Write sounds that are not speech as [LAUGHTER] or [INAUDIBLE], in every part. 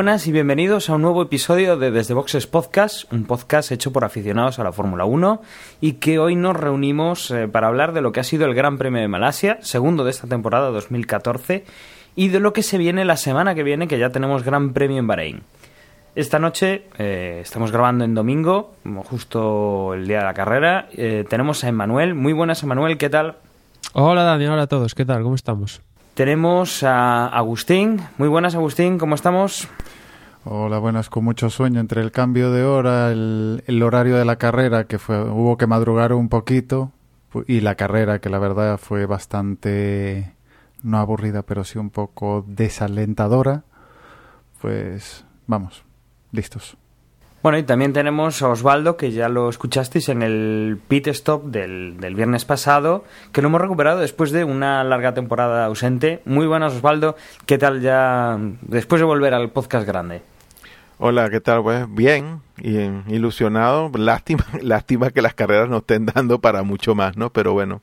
buenas y bienvenidos a un nuevo episodio de Desde Boxes Podcast, un podcast hecho por aficionados a la Fórmula 1 y que hoy nos reunimos eh, para hablar de lo que ha sido el Gran Premio de Malasia, segundo de esta temporada 2014, y de lo que se viene la semana que viene, que ya tenemos Gran Premio en Bahrein. Esta noche eh, estamos grabando en domingo, justo el día de la carrera. Eh, tenemos a Emanuel. Muy buenas, Emanuel, ¿qué tal? Hola Dani, hola a todos, ¿qué tal? ¿Cómo estamos? Tenemos a Agustín. Muy buenas, Agustín, ¿cómo estamos? Hola, buenas, con mucho sueño entre el cambio de hora, el, horario de la carrera, que fue, hubo que madrugar un poquito, y la carrera, que la verdad fue bastante, no aburrida, pero sí un poco desalentadora, pues vamos, listos. Bueno, y también tenemos a Osvaldo, que ya lo escuchasteis en el pit stop del, del, viernes pasado, que lo hemos recuperado después de una larga temporada ausente. Muy buenas, Osvaldo. ¿Qué tal ya después de volver al podcast grande? Hola, ¿qué tal? Pues bien, y ilusionado. Lástima, [LAUGHS] lástima que las carreras no estén dando para mucho más, ¿no? Pero bueno,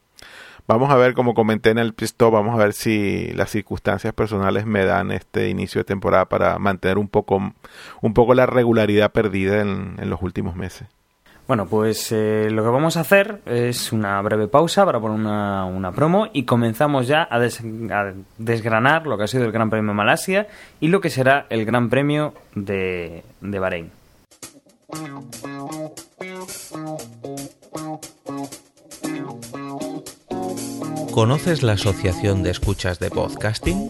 Vamos a ver, como comenté en el pisto, vamos a ver si las circunstancias personales me dan este inicio de temporada para mantener un poco, un poco la regularidad perdida en los últimos meses. Bueno, pues eh, lo que vamos a hacer es una breve pausa para poner una, una promo y comenzamos ya a, des, a, desgranar lo que ha sido el Gran Premio de Malasia y lo que será el Gran Premio de, de Bahrein. ¿Conoces la Asociación de Escuchas de Podcasting?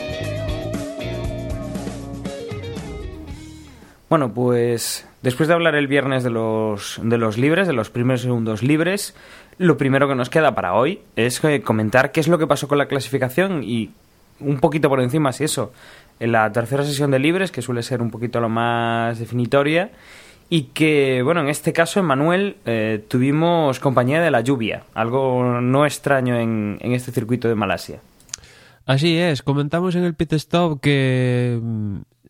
Bueno, pues después de hablar el viernes de los, de los libres, de los primeros y segundos libres, lo primero que nos queda para hoy es comentar qué es lo que pasó con la clasificación y un poquito por encima, si eso, en la tercera sesión de libres, que suele ser un poquito lo más definitoria, y que, bueno, en este caso, en Manuel, eh, tuvimos compañía de la lluvia, algo no extraño en, en este circuito de Malasia. Así es, comentamos en el pit stop que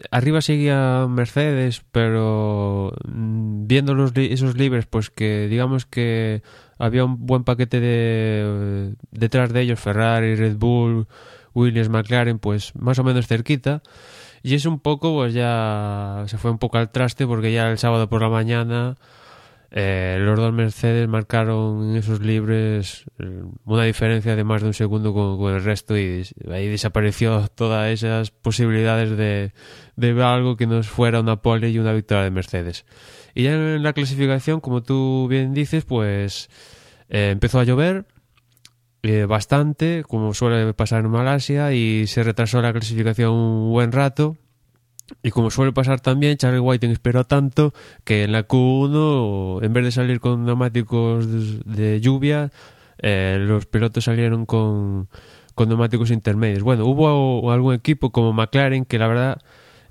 arriba seguía Mercedes, pero viendo los esos libres, pues que digamos que había un buen paquete de detrás de ellos, Ferrari, Red Bull, Williams, McLaren, pues más o menos cerquita. Y es un poco, pues ya se fue un poco al traste porque ya el sábado por la mañana eh, los dos Mercedes marcaron en esos libres una diferencia de más de un segundo con, el resto y ahí desapareció todas esas posibilidades de, de ver algo que no fuera una pole y una victoria de Mercedes. Y ya en la clasificación, como tú bien dices, pues eh, empezó a llover eh, bastante, como suele pasar en Malasia, y se retrasó la clasificación un buen rato. Y como suele pasar también, Charlie Whiting esperó tanto que en la Q1, en vez de salir con neumáticos de lluvia, eh, los pilotos salieron con, con neumáticos intermedios. Bueno, hubo algún equipo como McLaren que la verdad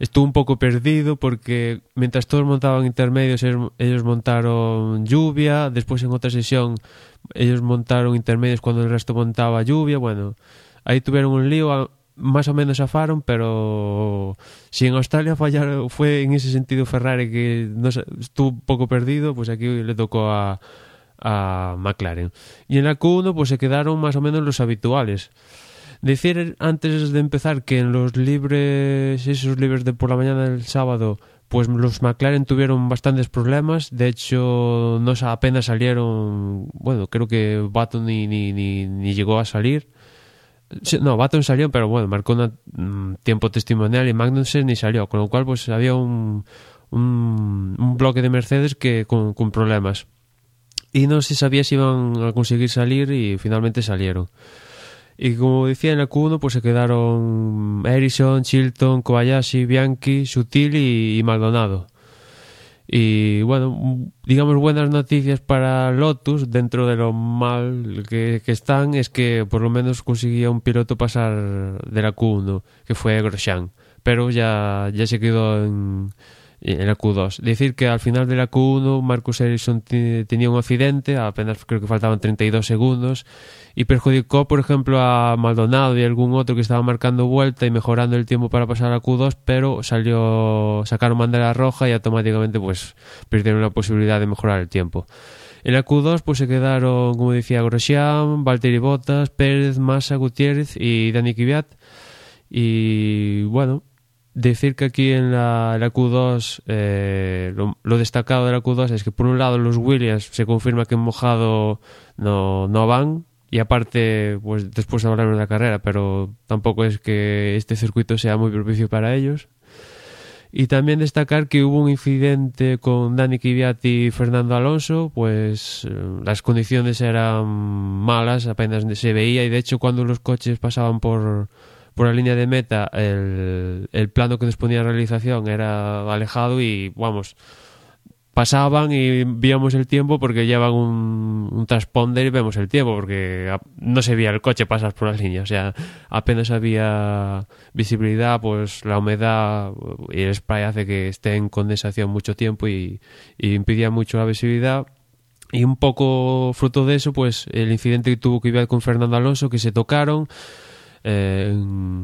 estuvo un poco perdido porque mientras todos montaban intermedios, ellos, montaron lluvia, después en otra sesión ellos montaron intermedios cuando el resto montaba lluvia, bueno, ahí tuvieron un lío, más o menos zafaron, pero si en Australia fallaron, fue en ese sentido Ferrari que no, estuvo un poco perdido, pues aquí le tocó a, a McLaren. Y en la Q1 pues se quedaron más o menos los habituales. Decir antes de empezar que en los libres, esos libres de por la mañana del sábado, pues los McLaren tuvieron bastantes problemas. De hecho, no apenas salieron. Bueno, creo que Baton ni, ni, ni, ni llegó a salir. No, Baton salió, pero bueno, marcó un mm, tiempo testimonial y Magnussen ni salió. Con lo cual, pues había un, un, un bloque de Mercedes que con, problemas. Y no se sabía si iban a conseguir salir y finalmente salieron. Y como decía en la Q1, pues se quedaron Ericsson, Chilton, Kobayashi, Bianchi, Sutil y Maldonado. Y bueno, digamos buenas noticias para Lotus dentro de lo mal que, que, están es que por lo menos conseguía un piloto pasar de la Q1, que fue Grosjean. Pero ya, ya se quedó en, en la Q2. Decir que al final de la Q1 Marcus Ericsson tenía un accidente, apenas creo que faltaban 32 segundos, y perjudicó, por ejemplo, a Maldonado y algún otro que estaba marcando vuelta y mejorando el tiempo para pasar a Q2, pero salió, sacaron bandera roja y automáticamente pues perdieron la posibilidad de mejorar el tiempo. En la Q2 pues se quedaron, como decía, Grosjean, Valtteri Bottas, Pérez, Massa, Gutiérrez y Dani Kvyat. Y bueno, decir que aquí en la, la Q2 eh, lo, destacado de la Q2 es que por un lado los Williams se confirma que en mojado no, no van y aparte pues después hablaremos de la carrera pero tampoco es que este circuito sea muy propicio para ellos. Y también destacar que hubo un incidente con Dani Kvyat y Fernando Alonso, pues eh, las condiciones eran malas, apenas se veía y de hecho cuando los coches pasaban por, por la línea de meta el, el plano que nos ponía realización era alejado y vamos pasaban y víamos el tiempo porque llevan un, un, transponder y vemos el tiempo porque no se veía el coche pasar por la línea o sea apenas había visibilidad pues la humedad y el spray hace que esté en condensación mucho tiempo y, y impedía mucho la visibilidad. Y un poco fruto de eso pues el incidente que tuvo que ver con Fernando Alonso que se tocaron eh,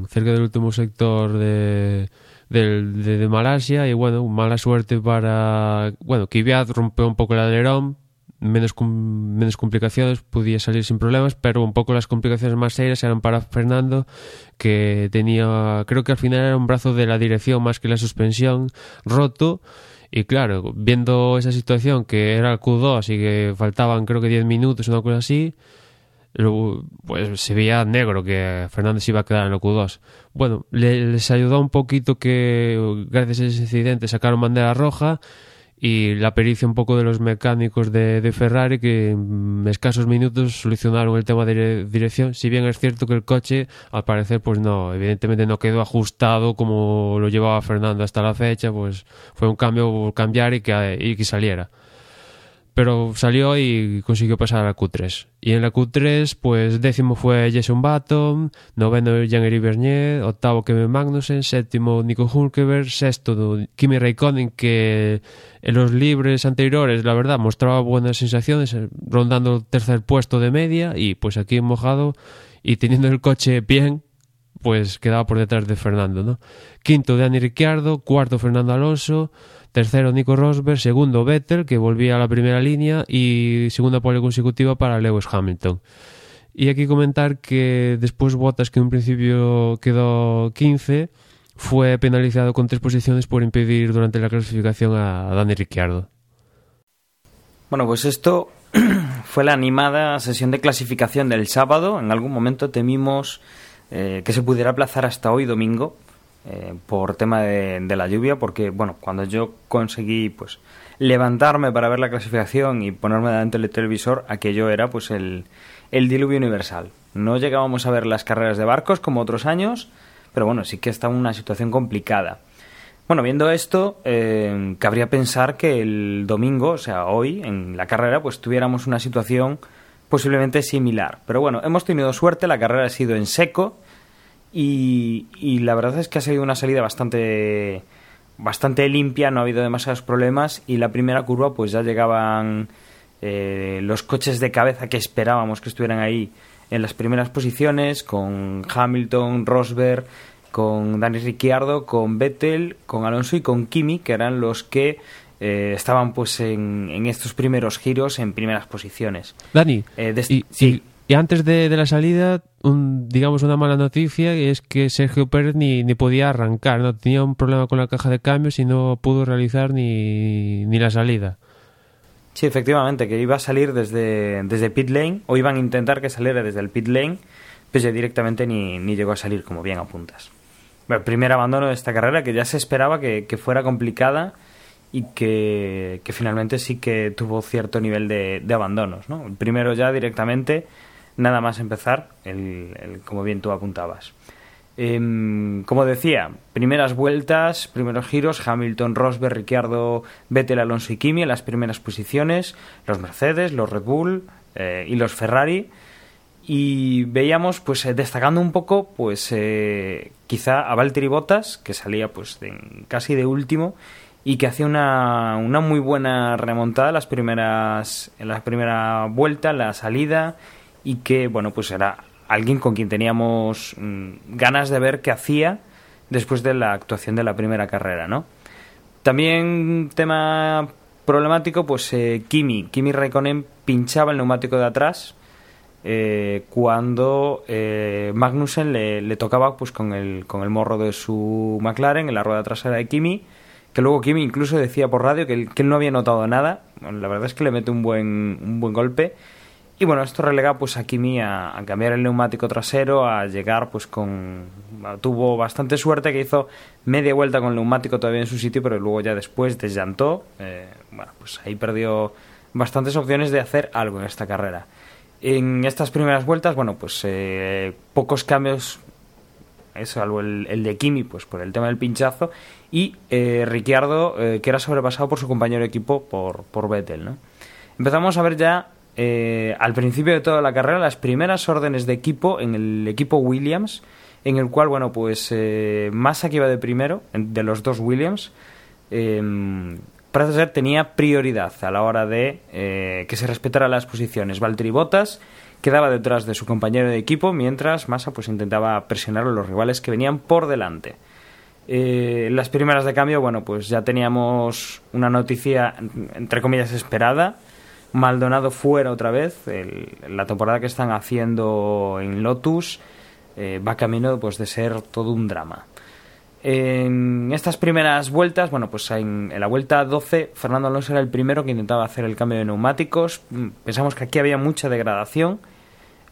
cerca del último sector de, de, Malasia y bueno, mala suerte para... Bueno, Kvyat rompió un poco el alerón, menos, menos complicaciones, podía salir sin problemas, pero un poco las complicaciones más serias eran para Fernando, que tenía, creo que al final era un brazo de la dirección más que la suspensión roto. Y claro, viendo esa situación que era el Q2 y que faltaban creo que 10 minutos, una cosa así, pues se veía negro que Fernández iba a quedar en el Q2. Bueno, les ayudó un poquito que gracias a ese incidente sacaron bandera roja y la pericia un poco de los mecánicos de, Ferrari que en escasos minutos solucionaron el tema de dirección. Si bien es cierto que el coche, al parecer, pues no, evidentemente no quedó ajustado como lo llevaba Fernando hasta la fecha, pues fue un cambio, cambiar y que, y que saliera pero salió y consiguió pasar a la Q3. Y en la Q3, pues décimo fue Jason Button, noveno Jean-Éric Bernier, octavo Kevin Magnussen, séptimo Nico Hulkeberg, sexto Kimi Raikkonen, que en los libres anteriores, la verdad, mostraba buenas sensaciones, rondando el tercer puesto de media, y pues aquí mojado, y teniendo el coche bien, pues quedaba por detrás de Fernando, ¿no? Quinto Dani Ricciardo, cuarto Fernando Alonso, Tercero Nico Rosberg, segundo Vettel, que volvía a la primera línea, y segunda pole consecutiva para Lewis Hamilton. Y aquí comentar que después Bottas, que en un principio quedó 15, fue penalizado con tres posiciones por impedir durante la clasificación a Dani Ricciardo. Bueno, pues esto [CLEARS THROAT] fue la animada sesión de clasificación del sábado. En algún momento temimos eh, que se pudiera aplazar hasta hoy domingo, eh, por tema de, la lluvia, porque bueno, cuando yo conseguí pues levantarme para ver la clasificación y ponerme delante del televisor, aquello era pues el, el diluvio universal. No llegábamos a ver las carreras de barcos como otros años, pero bueno, sí que está una situación complicada. Bueno, viendo esto, eh, cabría pensar que el domingo, o sea, hoy, en la carrera, pues tuviéramos una situación posiblemente similar. Pero bueno, hemos tenido suerte, la carrera ha sido en seco, y, y, la verdad es que ha sido una salida bastante bastante limpia, no ha habido demasiados problemas y la primera curva pues ya llegaban eh, los coches de cabeza que esperábamos que estuvieran ahí en las primeras posiciones con Hamilton, Rosberg, con Dani Ricciardo, con Vettel, con Alonso y con Kimi que eran los que eh, estaban pues en, en, estos primeros giros en primeras posiciones. Dani, eh, y, sí. Y antes de, de la salida, un, digamos una mala noticia es que Sergio Pérez ni, ni podía arrancar, no tenía un problema con la caja de cambios y no pudo realizar ni, ni la salida. Sí, efectivamente, que iba a salir desde, desde pit lane, o iban a intentar que saliera desde el pit lane, pues ya directamente ni, ni llegó a salir, como bien apuntas. Bueno, el primer abandono de esta carrera que ya se esperaba que, que fuera complicada y que, que, finalmente sí que tuvo cierto nivel de, de, abandonos. ¿no? El primero ya directamente, nada más empezar, el, como bien tú apuntabas. Eh, como decía, primeras vueltas, primeros giros, Hamilton, Rosberg, Ricciardo, Vettel, Alonso y Kimi en las primeras posiciones, los Mercedes, los Red Bull eh, y los Ferrari. Y veíamos, pues, eh, destacando un poco, pues, eh, quizá a Valtteri Bottas, que salía, pues, de, casi de último, y que hacía una, una muy buena remontada las primeras, en la primera vuelta, la salida, y que, bueno, pues era alguien con quien teníamos mmm, ganas de ver qué hacía después de la actuación de la primera carrera, ¿no? También tema problemático, pues eh, Kimi, Kimi Raikkonen pinchaba el neumático de atrás eh, cuando eh, Magnussen le, le, tocaba pues con el, con el morro de su McLaren en la rueda trasera de Kimi, que luego Kimi incluso decía por radio que él, no había notado nada, la verdad es que le mete un buen, un buen golpe, y bueno, esto relega pues a Kimi a, a, cambiar el neumático trasero, a llegar pues con... Tuvo bastante suerte que hizo media vuelta con el neumático todavía en su sitio, pero luego ya después desllantó. Eh, bueno, pues ahí perdió bastantes opciones de hacer algo en esta carrera. En estas primeras vueltas, bueno, pues eh, pocos cambios, salvo el, el, de Kimi, pues por el tema del pinchazo, y eh, Ricciardo, que era sobrepasado por su compañero de equipo, por, por Vettel, ¿no? Empezamos a ver ya eh, al principio de toda la carrera las primeras órdenes de equipo en el equipo Williams, en el cual, bueno, pues eh, Massa que iba de primero, de los dos Williams, eh, parece ser tenía prioridad a la hora de eh, que se respetara las posiciones. Valtteri Bottas quedaba detrás de su compañero de equipo, mientras Massa pues intentaba presionar a los rivales que venían por delante. Eh, las primeras de cambio, bueno, pues ya teníamos una noticia, entre comillas, esperada, Maldonado fuera otra vez. El, la temporada que están haciendo en Lotus eh, va camino pues, de ser todo un drama. En estas primeras vueltas, bueno, pues en, la vuelta 12, Fernando Alonso era el primero que intentaba hacer el cambio de neumáticos. Pensamos que aquí había mucha degradación.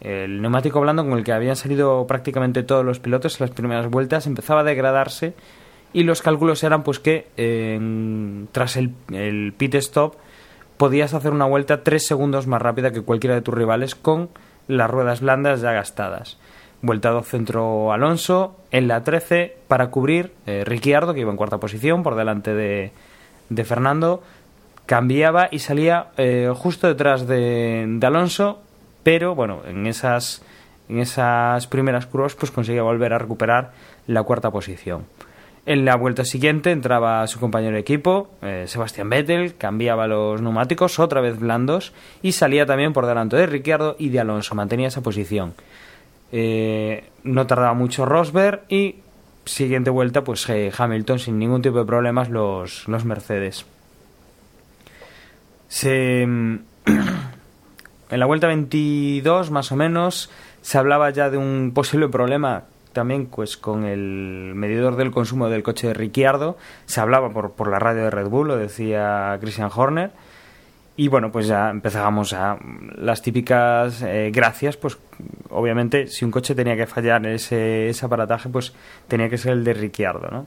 El neumático blando con el que habían salido prácticamente todos los pilotos en las primeras vueltas empezaba a degradarse y los cálculos eran pues que tras el, el pit stop podías hacer una vuelta tres segundos más rápida que cualquiera de tus rivales con las ruedas blandas ya gastadas. Vuelta 2 centro Alonso, en la 13 para cubrir eh, Ricciardo, que iba en cuarta posición por delante de, de Fernando, cambiaba y salía eh, justo detrás de, de, Alonso, pero bueno, en esas, en esas primeras curvas pues conseguía volver a recuperar la cuarta posición. En la vuelta siguiente entraba su compañero de equipo, eh, Sebastián Vettel, cambiaba los neumáticos otra vez blandos y salía también por delante de Ricciardo y de Alonso, mantenía esa posición. Eh, no tardaba mucho Rosberg y siguiente vuelta pues eh, Hamilton sin ningún tipo de problemas los, los Mercedes. Se, [CLEARS THROAT] en la vuelta 22 más o menos se hablaba ya de un posible problema también pues con el medidor del consumo del coche de Ricciardo se hablaba por, por la radio de Red Bull lo decía Christian Horner y bueno pues ya empezábamos a las típicas eh, gracias pues obviamente si un coche tenía que fallar ese, ese aparataje pues tenía que ser el de Ricciardo ¿no?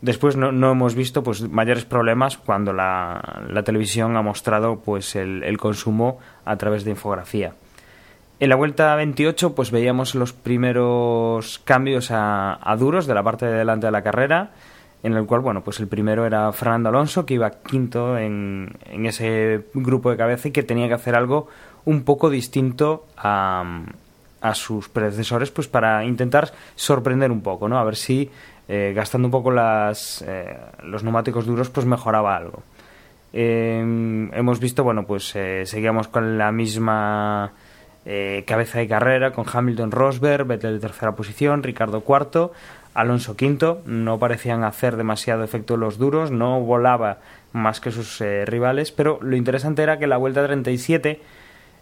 después no, no hemos visto pues mayores problemas cuando la, la televisión ha mostrado pues el, el consumo a través de infografía en la vuelta 28 pues veíamos los primeros cambios a, a, duros de la parte de delante de la carrera, en el cual, bueno, pues el primero era Fernando Alonso, que iba quinto en, en ese grupo de cabeza y que tenía que hacer algo un poco distinto a, a sus predecesores, pues para intentar sorprender un poco, ¿no? A ver si eh, gastando un poco las, eh, los neumáticos duros, pues mejoraba algo. Eh, hemos visto, bueno, pues eh, seguíamos con la misma cabeza de carrera con Hamilton Rosberg, Vettel de tercera posición, Ricardo cuarto, Alonso quinto. No parecían hacer demasiado efecto los duros, no volaba más que sus eh, rivales, pero lo interesante era que la vuelta 37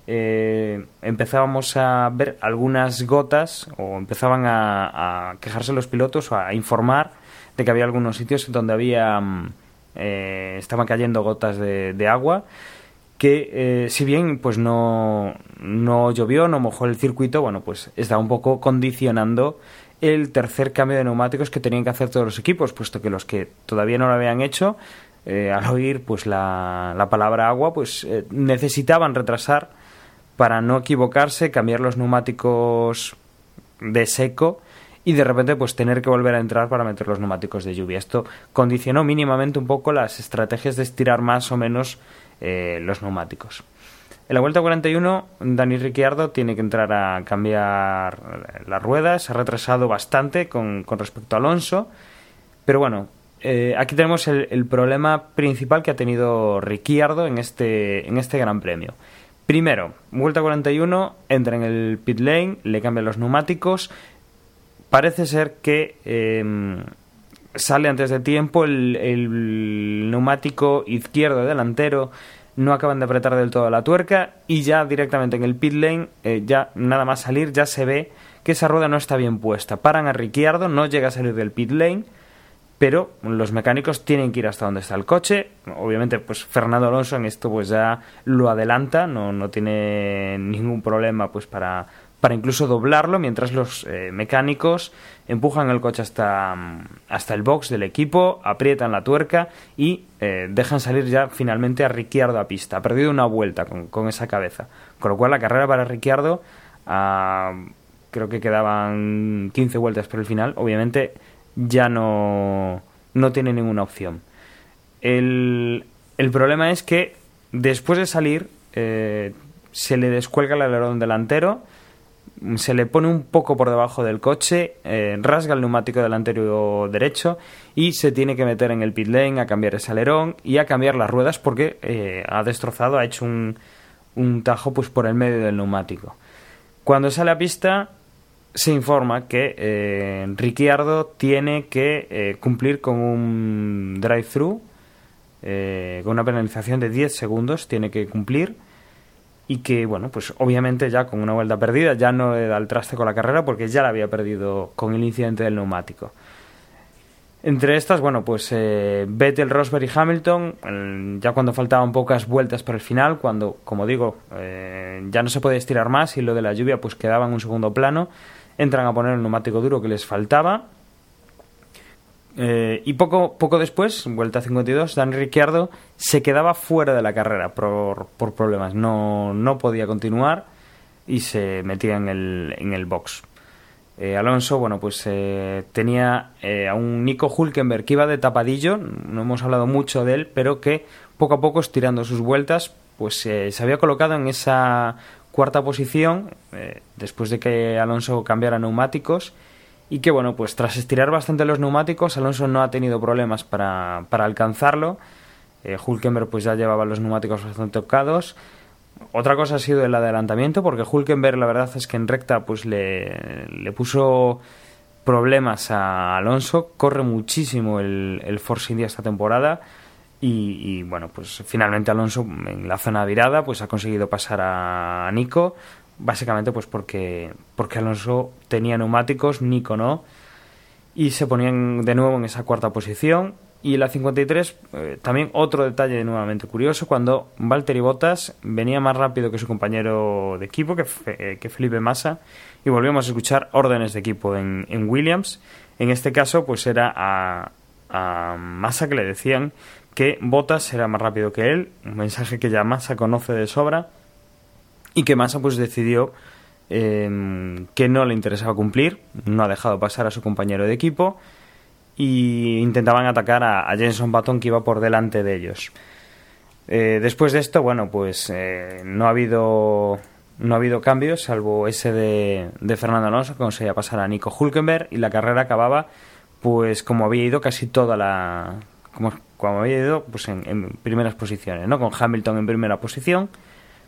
eh, empezábamos a ver algunas gotas o empezaban a, quejarse los pilotos o a informar de que había algunos sitios donde había mm, eh, estaban cayendo gotas de, de agua que eh, si bien pues no, no llovió, no mojó el circuito, bueno, pues estaba un poco condicionando el tercer cambio de neumáticos que tenían que hacer todos los equipos, puesto que los que todavía no lo habían hecho, eh, al oír pues la, la palabra agua, pues eh, necesitaban retrasar para no equivocarse, cambiar los neumáticos de seco y de repente pues tener que volver a entrar para meter los neumáticos de lluvia. Esto condicionó mínimamente un poco las estrategias de estirar más o menos eh, los neumáticos. En la vuelta 41, Dani Ricciardo tiene que entrar a cambiar las ruedas. Ha retrasado bastante con, respecto a Alonso. Pero bueno, eh, aquí tenemos el, problema principal que ha tenido Ricciardo en este, en este Gran Premio. Primero, vuelta 41, entra en el pit lane, le cambia los neumáticos. Parece ser que eh, sale antes de tiempo el neumático izquierdo delantero no acaban de apretar del todo la tuerca y ya directamente en el pit lane, eh, ya nada más salir, ya se ve que esa rueda no está bien puesta. Paran a Ricciardo, no llega a salir del pit lane, pero los mecánicos tienen que ir hasta donde está el coche. Obviamente, pues Fernando Alonso en esto pues ya lo adelanta, no, no tiene ningún problema pues para, para incluso doblarlo, mientras los eh, mecánicos empujan el coche hasta, hasta el box del equipo, aprietan la tuerca y eh, dejan salir ya finalmente a Ricciardo a pista. Ha perdido una vuelta con, con esa cabeza. Con lo cual la carrera para Ricciardo, uh, creo que quedaban 15 vueltas por el final, obviamente ya no, no tiene ninguna opción. El, el problema es que después de salir eh, se le descuelga el alerón delantero, se le pone un poco por debajo del coche, eh, rasga el neumático delantero derecho y se tiene que meter en el pit lane a cambiar ese alerón y a cambiar las ruedas porque eh, ha destrozado, ha hecho un, tajo pues por el medio del neumático. Cuando sale a pista se informa que eh, Ricciardo tiene que eh, cumplir con un drive-thru, eh, con una penalización de 10 segundos, tiene que cumplir y que, bueno, pues obviamente ya con una vuelta perdida ya no le da el traste con la carrera porque ya la había perdido con el incidente del neumático. Entre estas, bueno, pues eh, Vettel, Rosberg y Hamilton, ya cuando faltaban pocas vueltas para el final, cuando, como digo, eh, ya no se puede estirar más y lo de la lluvia pues quedaba en un segundo plano, entran a poner el neumático duro que les faltaba. Eh, y poco, poco después, vuelta 52, Dan Ricciardo se quedaba fuera de la carrera por, por problemas. No, no podía continuar y se metía en el, en el box. Eh, Alonso, bueno, pues eh, tenía a un Nico Hulkenberg que iba de tapadillo, no hemos hablado mucho de él, pero que poco a poco, estirando sus vueltas, pues se había colocado en esa cuarta posición después de que Alonso cambiara neumáticos y que bueno pues tras estirar bastante los neumáticos Alonso no ha tenido problemas para, para alcanzarlo. Eh, Hulkenberg pues ya llevaba los neumáticos bastante tocados. Otra cosa ha sido el adelantamiento porque Hulkenberg la verdad es que en recta pues le, le puso problemas a Alonso. Corre muchísimo el, Force India esta temporada. Y, bueno, pues finalmente Alonso en la zona virada pues ha conseguido pasar a Nico, básicamente pues porque, porque Alonso tenía neumáticos, Nico no, y se ponían de nuevo en esa cuarta posición. Y la 53, eh, también otro detalle nuevamente curioso, cuando Valtteri Bottas venía más rápido que su compañero de equipo, que, eh, que Felipe Massa, y volvíamos a escuchar órdenes de equipo en, en Williams. En este caso, pues era a, a Massa que le decían que Bottas era más rápido que él, un mensaje que ya Massa conoce de sobra y que Massa pues decidió eh, que no le interesaba cumplir, no ha dejado pasar a su compañero de equipo y intentaban atacar a, a Jenson Button que iba por delante de ellos. Eh, después de esto, bueno, pues eh, no ha habido no ha habido cambios, salvo ese de, de Fernando Alonso, que conseguía pasar a Nico Hulkenberg y la carrera acababa pues como había ido casi toda la como, como había ido pues en, en, primeras posiciones, ¿no? Con Hamilton en primera posición,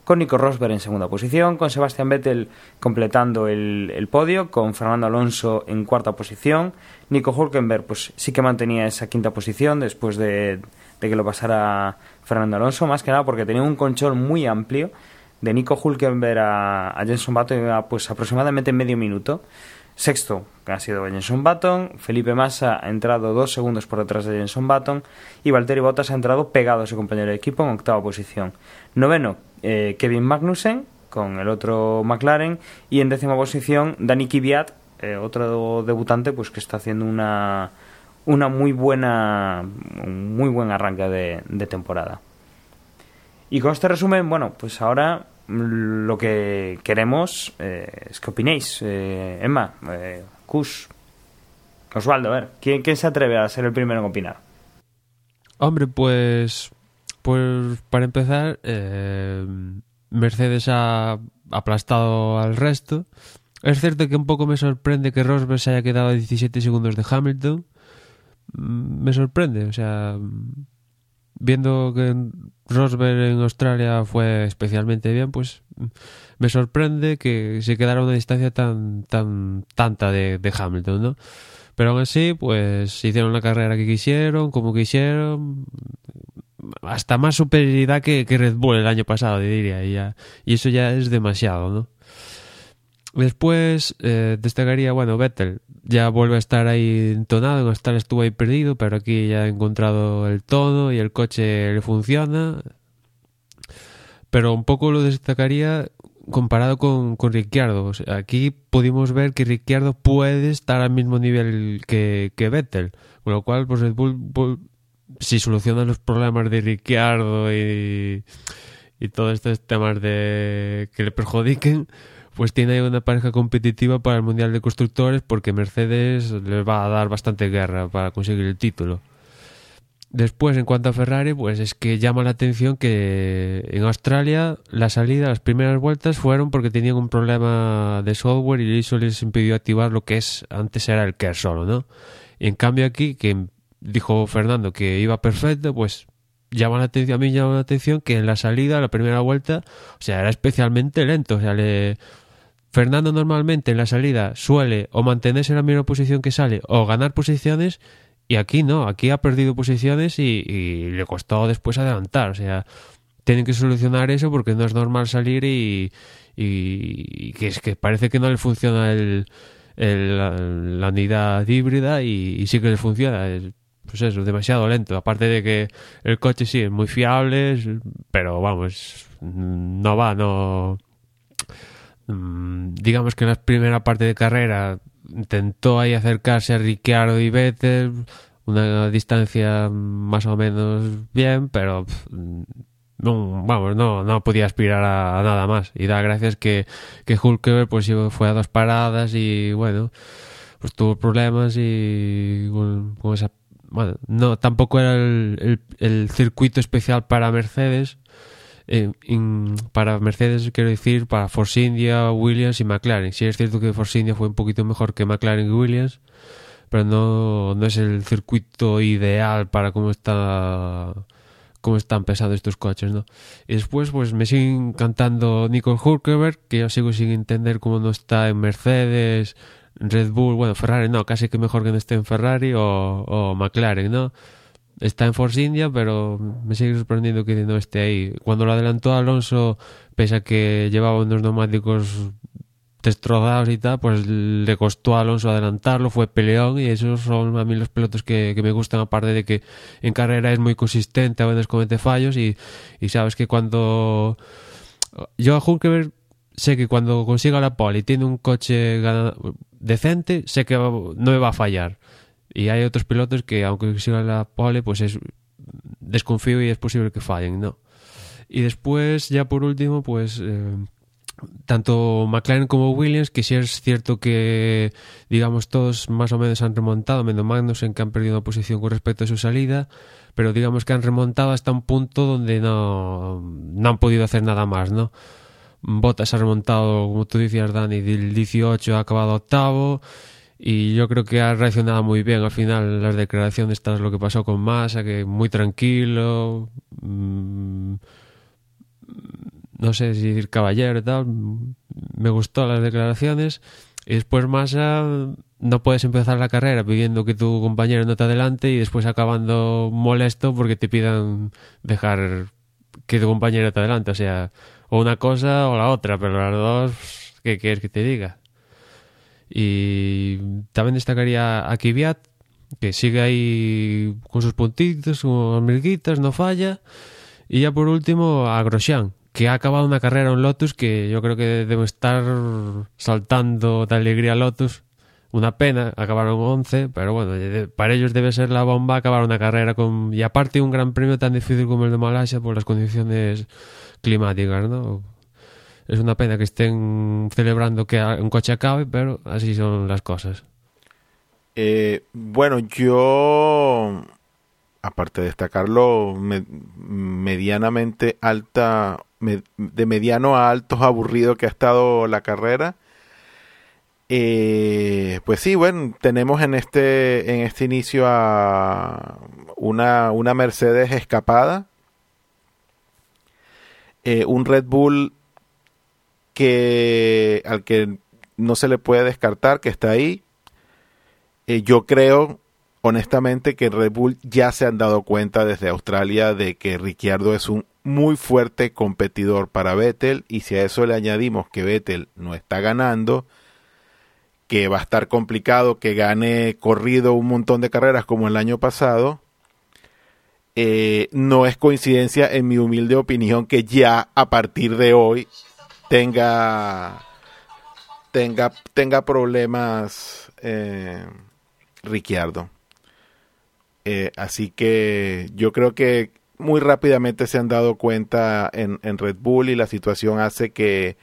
con Nico Rosberg en segunda posición, con Sebastian Vettel completando el, el, podio, con Fernando Alonso en cuarta posición, Nico Hulkenberg pues sí que mantenía esa quinta posición después de, de que lo pasara Fernando Alonso, más que nada porque tenía un control muy amplio de Nico Hulkenberg a, a Jenson Button pues aproximadamente medio minuto. Sexto ha sido Jenson Button, Felipe Massa ha entrado dos segundos por detrás de Jenson Button y Valtteri Bottas ha entrado pegado a su compañero de equipo en octava posición. Noveno, eh, Kevin Magnussen con el otro McLaren y en décima posición Dani Kvyat, eh, otro debutante pues que está haciendo una una muy buena muy buen arranque de, temporada. Y con este resumen, bueno, pues ahora lo que queremos eh, es que opinéis. Emma, eh, Kus, Osvaldo, a ver, ¿quién, ¿quién se atreve a ser el primero en opinar? Hombre, pues, pues para empezar, eh, Mercedes ha aplastado al resto. Es cierto que un poco me sorprende que Rosberg se haya quedado a 17 segundos de Hamilton. Mm, Me sorprende, o sea, viendo que Rosberg en Australia fue especialmente bien, pues mm, me sorprende que se quedara a una distancia tan tan tanta de, de Hamilton, ¿no? Pero aún así, pues hicieron la carrera que quisieron, como quisieron, hasta más superioridad que, que Red Bull el año pasado, diría, y, ya, y eso ya es demasiado, ¿no? Después eh, destacaría, bueno, Vettel ya vuelve a estar ahí entonado, en Australia estuvo ahí perdido, pero aquí ya ha encontrado el tono y el coche le funciona. Pero un poco lo destacaría comparado con, con Ricciardo. Aquí pudimos ver que Ricciardo puede estar al mismo nivel que, que Vettel, con lo cual, pues Red Bull, Bull- si soluciona los problemas de Ricciardo y, y todos estos temas de que le perjudiquen, pues tiene ahí una pareja competitiva para el Mundial de Constructores porque Mercedes les va a dar bastante guerra para conseguir el título. Después, en cuanto a Ferrari, pues es que llama la atención que en Australia la salida, las primeras vueltas fueron porque tenían un problema de software y eso les impidió activar lo que es antes era el KER solo, ¿no? Y en cambio aquí, que dijo Fernando que iba perfecto, pues llama la atención, a mí llama la atención que en la salida, la primera vuelta, o sea, era especialmente lento, o sea, le... Fernando normalmente en la salida suele o mantenerse en la misma posición que sale o ganar posiciones y aquí no, aquí ha perdido posiciones y, le costó después adelantar, o sea, tienen que solucionar eso porque no es normal salir y, que es que parece que no le funciona el, la, unidad híbrida y, sí que le funciona, pues eso, demasiado lento, aparte de que el coche sí es muy fiable, pero vamos, no va, no Mm, digamos que en la primera parte de carrera intentó ahí acercarse a Ricciardo y Vettel una distancia más o menos bien pero no, vamos no, no podía aspirar a, nada más. Y da gracias que, que Hulkenberg pues fue a dos paradas y bueno pues tuvo problemas y con, con bueno no tampoco era el, el- circuito especial para Mercedes eh, para Mercedes, quiero decir, para Force India, Williams y McLaren. Sí es cierto que Force India fue un poquito mejor que McLaren y Williams, pero no, no es el circuito ideal para cómo está cómo están pesados estos coches, ¿no? Y después, pues me sigue encantando Nico Hulkenberg, que yo sigo sin entender cómo no está en Mercedes, Red Bull, bueno, Ferrari no, casi que mejor que no esté en Ferrari o, McLaren, ¿no? está en Force India, pero me sigue sorprendiendo que no esté ahí. Cuando lo adelantó Alonso, pese a que llevaba unos neumáticos destrozados y tal, pues le costó a Alonso adelantarlo, fue peleón y esos son a mí los pilotos que, me gustan, aparte de que en carrera es muy consistente, a veces comete fallos y, y sabes que cuando... Yo a Hulkenberg sé que cuando consiga la pole y tiene un coche decente, sé que no me va a fallar. Y hay otros pilotos que, aunque consigan la pole, pues es desconfío y es posible que fallen, ¿no? Y después, ya por último, pues eh, tanto McLaren como Williams, que sí es cierto que, digamos, todos más o menos han remontado, menos Magnussen que han perdido posición con respecto a su salida, pero digamos que han remontado hasta un punto donde no, no han podido hacer nada más, ¿no? Bottas ha remontado, como tú decías, Dani, del 18 ha acabado octavo. Y yo creo que ha reaccionado muy bien al final las declaraciones, estas lo que pasó con Massa, que muy tranquilo, mm, no sé si decir caballero y tal, me gustó las declaraciones. Y después Massa, no puedes empezar la carrera pidiendo que tu compañero no te adelante y después acabando molesto porque te pidan dejar que tu compañero te adelante. O sea, o una cosa o la otra, pero las dos, ¿qué quieres que te diga? Y también destacaría a Kvyat, que sigue ahí con sus puntitos, con mirguitas, no falla. Y ya por último a Grosjean, que ha acabado una carrera en Lotus que yo creo que debe estar saltando de alegría Lotus. Una pena, acabaron 11, pero bueno, para ellos debe ser la bomba acabar una carrera con... Y aparte un gran premio tan difícil como el de Malasia por las condiciones climáticas, ¿no? Es una pena que estén celebrando que un coche acabe, pero así son las cosas. Eh, bueno, yo, aparte de destacarlo medianamente alta, de mediano a alto aburrido que ha estado la carrera, eh, pues sí, bueno, tenemos en este, en este inicio a una, una Mercedes escapada, eh, un Red Bull que al que no se le puede descartar que está ahí. Eh, yo creo honestamente que Red Bull ya se han dado cuenta desde Australia de que Ricciardo es un muy fuerte competidor para Vettel y si a eso le añadimos que Vettel no está ganando, que va a estar complicado que gane corrido un montón de carreras como el año pasado, eh, no es coincidencia, en mi humilde opinión, que ya a partir de hoy tenga, tenga, tenga problemas eh, Ricciardo. Eh, así que yo creo que muy rápidamente se han dado cuenta en, en Red Bull y la situación hace que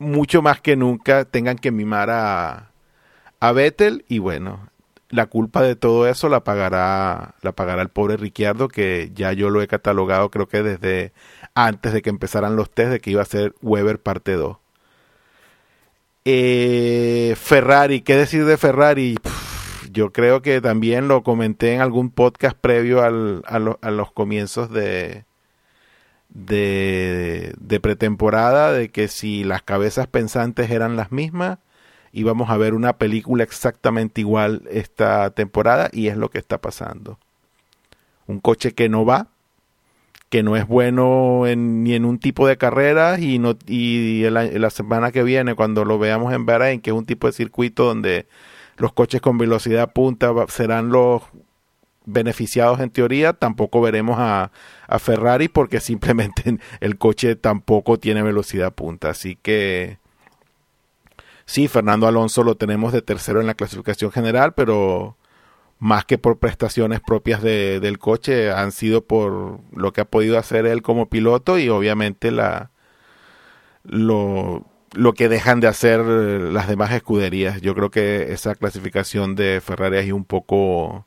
mucho más que nunca tengan que mimar a, a Vettel y bueno, la culpa de todo eso la pagará la pagará el pobre Ricciardo que ya yo lo he catalogado creo que desde antes de que empezaran los test de que iba a ser Weber parte 2 eh, Ferrari qué decir de Ferrari yo creo que también lo comenté en algún podcast previo al, a, a, los comienzos de, de, pretemporada de que si las cabezas pensantes eran las mismas y vamos a ver una película exactamente igual esta temporada y es lo que está pasando. Un coche que no va, que no es bueno en, ni en un tipo de carreras y, no, y la semana que viene cuando lo veamos en Bahrain, que es un tipo de circuito donde los coches con velocidad punta serán los beneficiados en teoría, tampoco veremos a, a Ferrari porque [LAUGHS] simplemente el coche tampoco tiene velocidad punta. Así que Sí, Fernando Alonso lo tenemos de tercero en la clasificación general, pero más que por prestaciones propias de, del coche, han sido por lo que ha podido hacer él como piloto y obviamente la lo, lo que dejan de hacer las demás escuderías. Yo creo que esa clasificación de Ferrari es un poco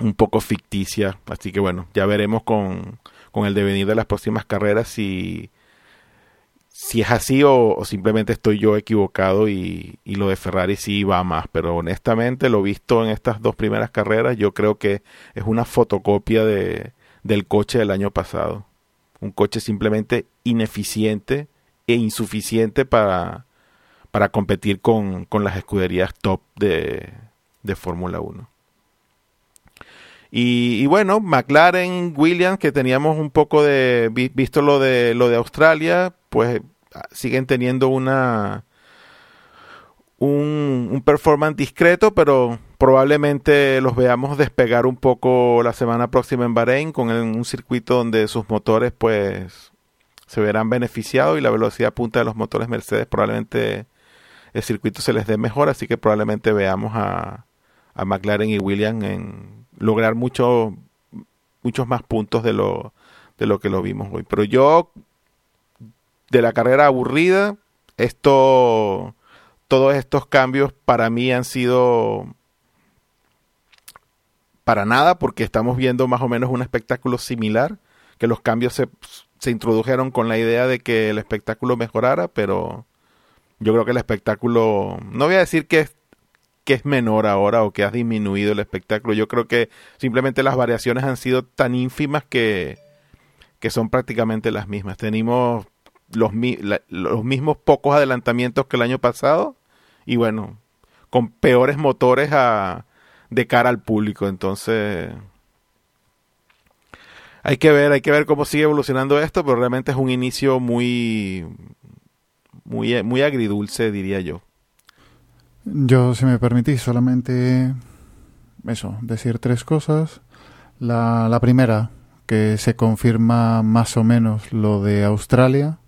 un poco ficticia, así que bueno, ya veremos con, con el devenir de las próximas carreras si si es así o, simplemente estoy yo equivocado y, lo de Ferrari sí va más, pero honestamente lo visto en estas dos primeras carreras yo creo que es una fotocopia de, del coche del año pasado. Un coche simplemente ineficiente e insuficiente para, para competir con, con las escuderías top de, de Fórmula 1. Y, y, bueno, McLaren, Williams, que teníamos un poco de, visto lo de, lo de Australia, pues ah, siguen teniendo una un, un, performance discreto, pero probablemente los veamos despegar un poco la semana próxima en Bahrein con un circuito donde sus motores pues se verán beneficiados y la velocidad punta de los motores Mercedes probablemente el circuito se les dé mejor, así que probablemente veamos a, a McLaren y Williams en lograr mucho, muchos más puntos de lo, de lo que lo vimos hoy. Pero yo de la carrera aburrida, esto, todos estos cambios para mí han sido para nada, porque estamos viendo más o menos un espectáculo similar, que los cambios se, se introdujeron con la idea de que el espectáculo mejorara, pero yo creo que el espectáculo, no voy a decir que es, que es menor ahora o que ha disminuido el espectáculo, yo creo que simplemente las variaciones han sido tan ínfimas que, que son prácticamente las mismas. Tenemos los, los mismos pocos adelantamientos que el año pasado y bueno, con peores motores a, de cara al público. Entonces, hay que ver, hay que ver cómo sigue evolucionando esto, pero realmente es un inicio muy, muy, muy agridulce, diría yo. Yo, si me permitís, solamente eso, decir tres cosas. La, la primera, que se confirma más o menos lo de Australia,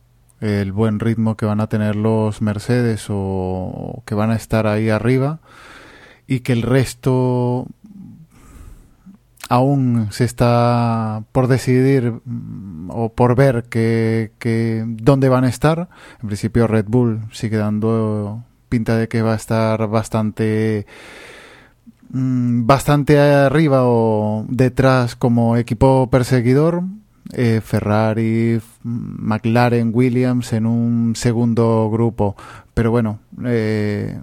el buen ritmo que van a tener los Mercedes o que van a estar ahí arriba y que el resto aún se está por decidir mm, o por ver que, que dónde van a estar. En principio Red Bull sigue dando pinta de que va a estar bastante mm, bastante arriba o detrás como equipo perseguidor. Eh, Ferrari, McLaren, Williams en un segundo grupo. Pero bueno, eh,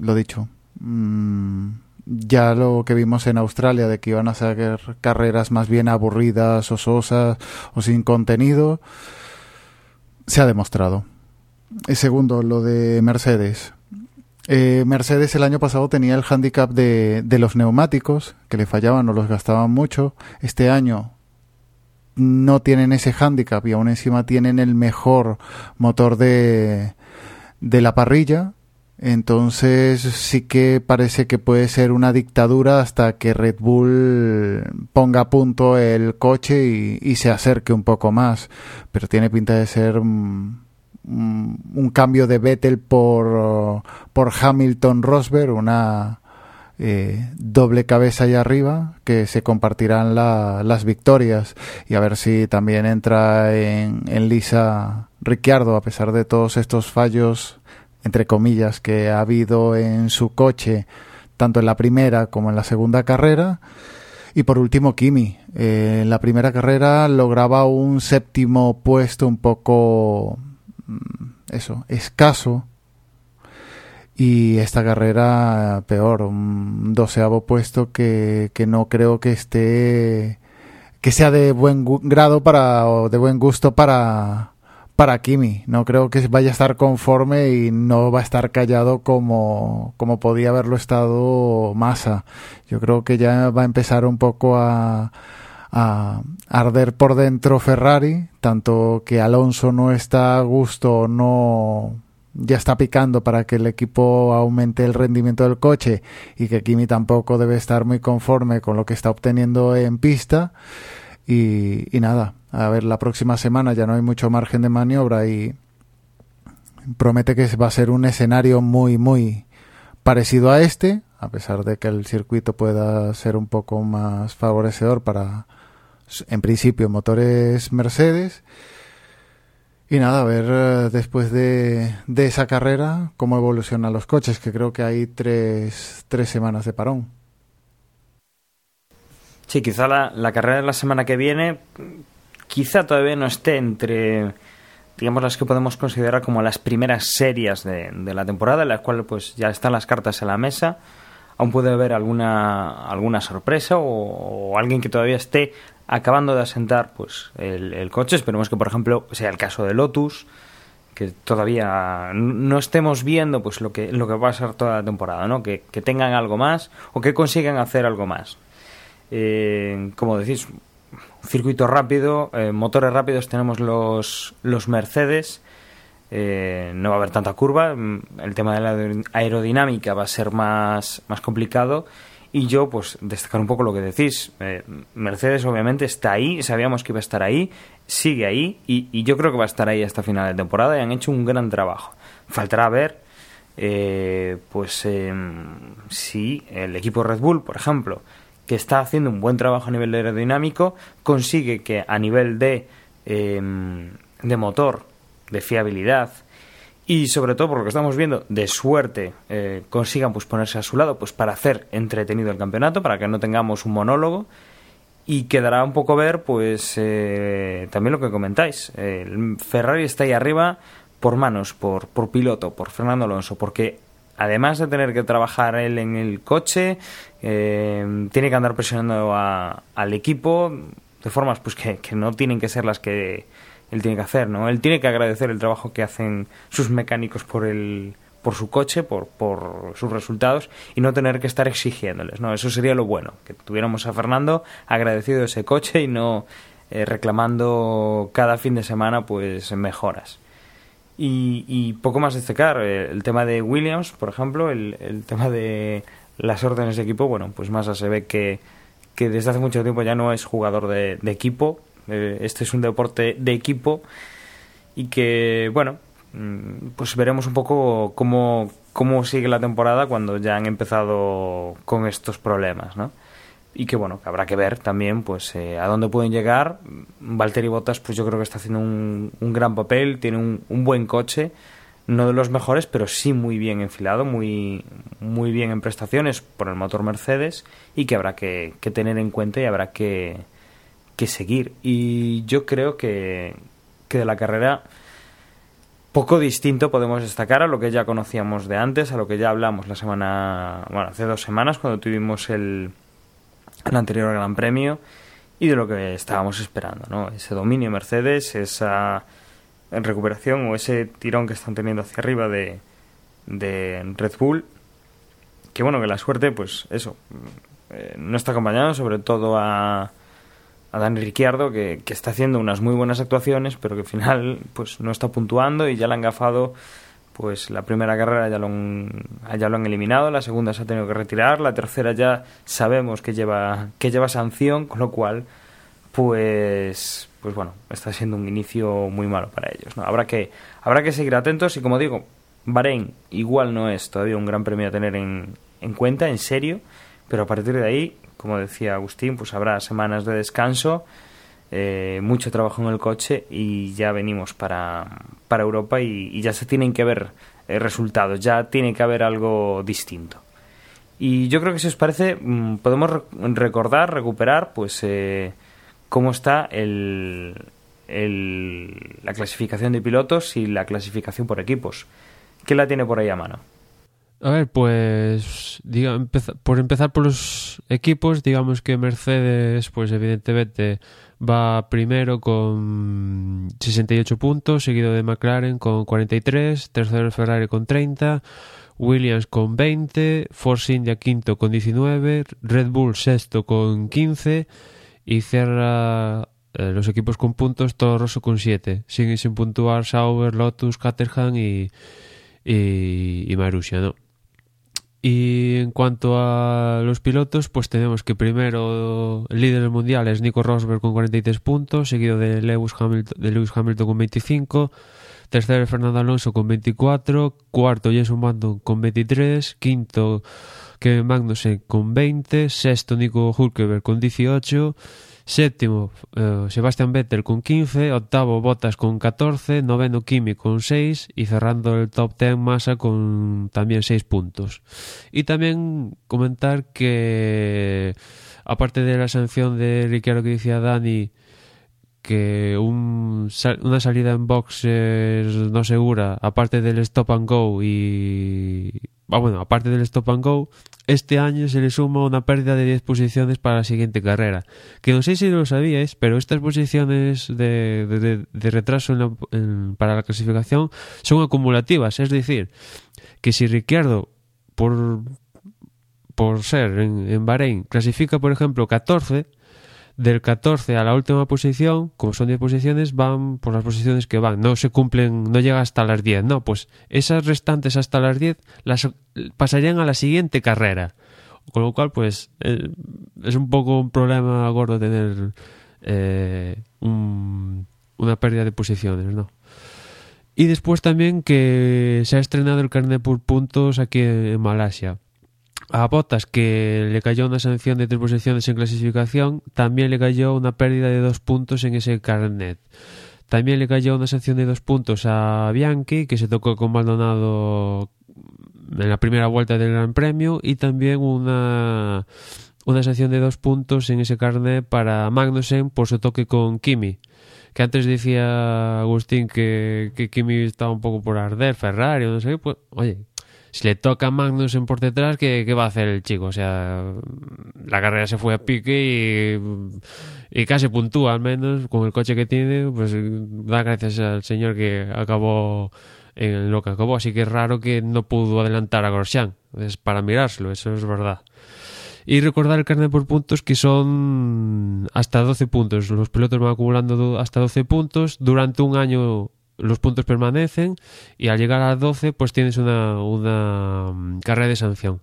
lo dicho. Mm, ya lo que vimos en Australia de que iban a ser carreras más bien aburridas, ososas o sin contenido, se ha demostrado. Y segundo, lo de Mercedes. Eh, Mercedes el año pasado tenía el handicap de, de los neumáticos, que le fallaban o los gastaban mucho. Este año no tienen ese handicap y aún encima tienen el mejor motor de, de la parrilla entonces sí que parece que puede ser una dictadura hasta que Red Bull ponga a punto el coche y, se acerque un poco más. Pero tiene pinta de ser un, cambio de Vettel por, por Hamilton Rosberg, una eh, doble cabeza ahí arriba que se compartirán las victorias. Y a ver si también entra en, en lisa Ricciardo, a pesar de todos estos fallos entre comillas, que ha habido en su coche, tanto en la primera como en la segunda carrera. Y por último, Kimi. Eh, en la primera carrera lograba un séptimo puesto un poco, mm, eso, escaso. Y esta carrera peor, un doceavo puesto que, que no creo que esté, que sea de buen grado para, o de buen gusto para, para Kimi. No creo que vaya a estar conforme y no va a estar callado como, como podía haberlo estado Massa. Yo creo que ya va a empezar un poco a, a arder por dentro Ferrari, tanto que Alonso no está a gusto, no ya está picando para que el equipo aumente el rendimiento del coche y que Kimi tampoco debe estar muy conforme con lo que está obteniendo en pista. Y, y nada, a ver, la próxima semana ya no hay mucho margen de maniobra y promete que va a ser un escenario muy, muy parecido a este, a pesar de que el circuito pueda ser un poco más favorecedor para, en principio, motores Mercedes. Y nada, a ver eh, después de, de esa carrera cómo evolucionan los coches, que creo que hay tres, tres semanas de parón. Sí, quizá la, la carrera de la semana que viene quizá todavía no esté entre digamos las que podemos considerar como las primeras series de, la temporada, en las cuales pues ya están las cartas en la mesa. Aún puede haber alguna, alguna sorpresa o, alguien que todavía esté acabando de asentar pues el, coche. Esperemos que, por ejemplo, sea el caso de Lotus, que todavía no estemos viendo pues lo que, lo que va a ser toda la temporada, ¿no? Que, tengan algo más o que consigan hacer algo más. Eh, como decís, circuito rápido, eh, motores rápidos tenemos los, los Mercedes, eh, no va a haber tanta curva, mm, el tema de la aerodinámica va a ser más, más complicado y yo pues destacar un poco lo que decís, eh, Mercedes obviamente está ahí, sabíamos que iba a estar ahí, sigue ahí y, y, yo creo que va a estar ahí hasta final de temporada y han hecho un gran trabajo. Faltará ver pues em, si el equipo Red Bull, por ejemplo, que está haciendo un buen trabajo a nivel aerodinámico, consigue que a nivel de, em, de motor, de fiabilidad y sobre todo por lo que estamos viendo de suerte eh, consigan pues ponerse a su lado pues para hacer entretenido el campeonato para que no tengamos un monólogo. Y quedará un poco ver pues eh, también lo que comentáis. El Ferrari está ahí arriba por manos por, por piloto por Fernando Alonso porque además de tener que trabajar él en el coche, eh, tiene que andar presionando al equipo de formas pues que, no tienen que ser las que él tiene que hacer, ¿no? Él tiene que agradecer el trabajo que hacen sus mecánicos por el por su coche, por, por sus resultados y no tener que estar exigiéndoles, ¿no? Eso sería lo bueno, que tuviéramos a Fernando agradecido ese coche y no eh, reclamando cada fin de semana pues mejoras. Y, y poco más destacar, eh, el tema de Williams, por ejemplo, el, tema de las órdenes de equipo, bueno, pues más se ve que, que desde hace mucho tiempo ya no es jugador de, de equipo, eh, este es un deporte de equipo y que, bueno, mm, pues veremos un poco cómo, cómo sigue la temporada cuando ya han empezado con estos problemas, ¿no? Y que, bueno, que habrá que ver también, pues, eh, a dónde pueden llegar. Valtteri Bottas, pues yo creo que está haciendo un, un gran papel, tiene un, un buen coche, no de los mejores, pero sí muy bien enfilado, muy, muy bien en prestaciones por el motor Mercedes y que habrá que, que tener en cuenta y habrá que, que seguir. Y yo creo que, que de la carrera poco distinto podemos destacar a lo que ya conocíamos de antes, a lo que ya hablamos la semana, bueno, hace dos semanas cuando tuvimos el, el anterior Gran Premio y de lo que estábamos esperando, ¿no? Ese dominio Mercedes, esa recuperación o ese tirón que están teniendo hacia arriba de, de Red Bull, que bueno, que la suerte, pues eso, eh, no está acompañado, sobre todo a, a Dani Ricciardo, que, que, está haciendo unas muy buenas actuaciones, pero que al final pues no está puntuando y ya le han gafado pues la primera carrera ya lo han, ya lo han eliminado, la segunda se ha tenido que retirar, la tercera ya sabemos que lleva, que lleva sanción, con lo cual pues pues bueno, está siendo un inicio muy malo para ellos. ¿no? Habrá, que, habrá que seguir atentos y como digo, Bahrein igual no es todavía un gran premio a tener en, en cuenta, en serio, pero a partir de ahí, como decía Agustín, pues habrá semanas de descanso, eh, mucho trabajo en el coche y ya venimos para, para Europa y, ya se tienen que ver eh, resultados, ya tiene que haber algo distinto. Y yo creo que si os parece, mmm, podemos recordar, recuperar, pues... Eh, cómo está el, el, la clasificación de pilotos y la clasificación por equipos. ¿Quién la tiene por ahí a mano? A ver, pues diga, por empezar por los equipos, digamos que Mercedes, pues evidentemente va primero con 68 puntos, seguido de McLaren con 43, tercero Ferrari con 30, Williams con 20, Force India quinto con 19, Red Bull sexto con 15 y cierra eh, los equipos con puntos Toro Rosso con 7 siguen sin puntuar Sauber, Lotus, Caterham y, y, y Marussia ¿no? Y en cuanto a los pilotos pues tenemos que primero el líder del mundial es Nico Rosberg con 43 puntos seguido de Lewis Hamilton, de Lewis Hamilton con 25 tercero Fernando Alonso con 24 cuarto Jenson Button con 23 quinto Kevin Magnussen con 20, sexto Nico Hulkeberg con 18, séptimo eh, Sebastian Vettel con 15, octavo Bottas con 14, noveno Kimi con 6 y cerrando el top 10 Massa con también 6 puntos. Y también comentar que aparte de la sanción de Ricciardo que decía Dani que un, una salida en boxes no segura, aparte del stop and go y ah, bueno, aparte del stop and go, este año se le suma una pérdida de 10 posiciones para la siguiente carrera. Que no sé si lo sabíais, pero estas posiciones de, de, retraso en la, en, para la clasificación son acumulativas. Es decir, que si Ricciardo, por, por ser en, en Bahrein, clasifica, por ejemplo, 14, del 14 a la última posición, como son 10 posiciones, van por las posiciones que van. No se cumplen, no llega hasta las 10. No, pues esas restantes hasta las 10 las pasarían a la siguiente carrera. Con lo cual, pues, eh, es un poco un problema gordo tener eh, un, una pérdida de posiciones, ¿no? Y después también que se ha estrenado el carnet por puntos aquí en Malasia a Botas, que le cayó una sanción de tres posiciones en clasificación, también le cayó una pérdida de dos puntos en ese carnet. También le cayó una sanción de dos puntos a Bianchi, que se tocó con Maldonado en la primera vuelta del Gran Premio, y también una, una sanción de dos puntos en ese carnet para Magnussen por su toque con Kimi. Que antes decía Agustín que, que Kimi estaba un poco por arder, Ferrari, no sé pues, oye, si le toca a Magnussen por detrás, ¿qué, ¿qué, va a hacer el chico? O sea, la carrera se fue a pique y, casi puntúa, al menos con el coche que tiene, pues da gracias al señor que acabó en lo que acabó. Así que es raro que no pudo adelantar a Grosjean. Es para mirárselo, eso es verdad. Y recordar el carnet por puntos que son hasta 12 puntos. Los pilotos van acumulando do- hasta 12 puntos. Durante un año los puntos permanecen y al llegar a 12 pues tienes una, una mm, carrera de sanción.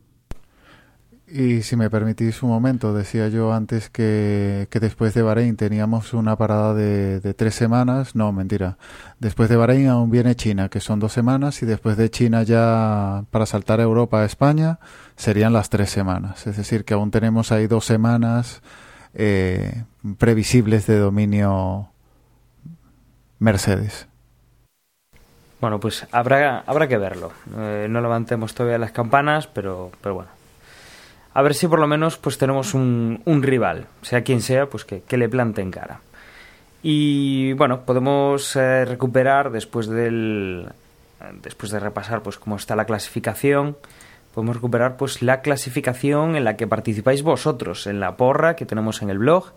Y si me permitís un momento, decía yo antes que, que después de Bahrein teníamos una parada de, tres semanas. No, mentira. Después de Bahrein aún viene China, que son dos semanas, y después de China ya para saltar a Europa a España serían las tres semanas. Es decir, que aún tenemos ahí dos semanas eh, previsibles de dominio Mercedes. Bueno, pues habrá, habrá que verlo. Eh, no levantemos todavía las campanas, pero, pero bueno. A ver si por lo menos pues tenemos un, un rival, sea quien sea, pues que, que le plante en cara. Y bueno, podemos eh, recuperar después del después de repasar pues cómo está la clasificación, podemos recuperar pues la clasificación en la que participáis vosotros en la porra que tenemos en el blog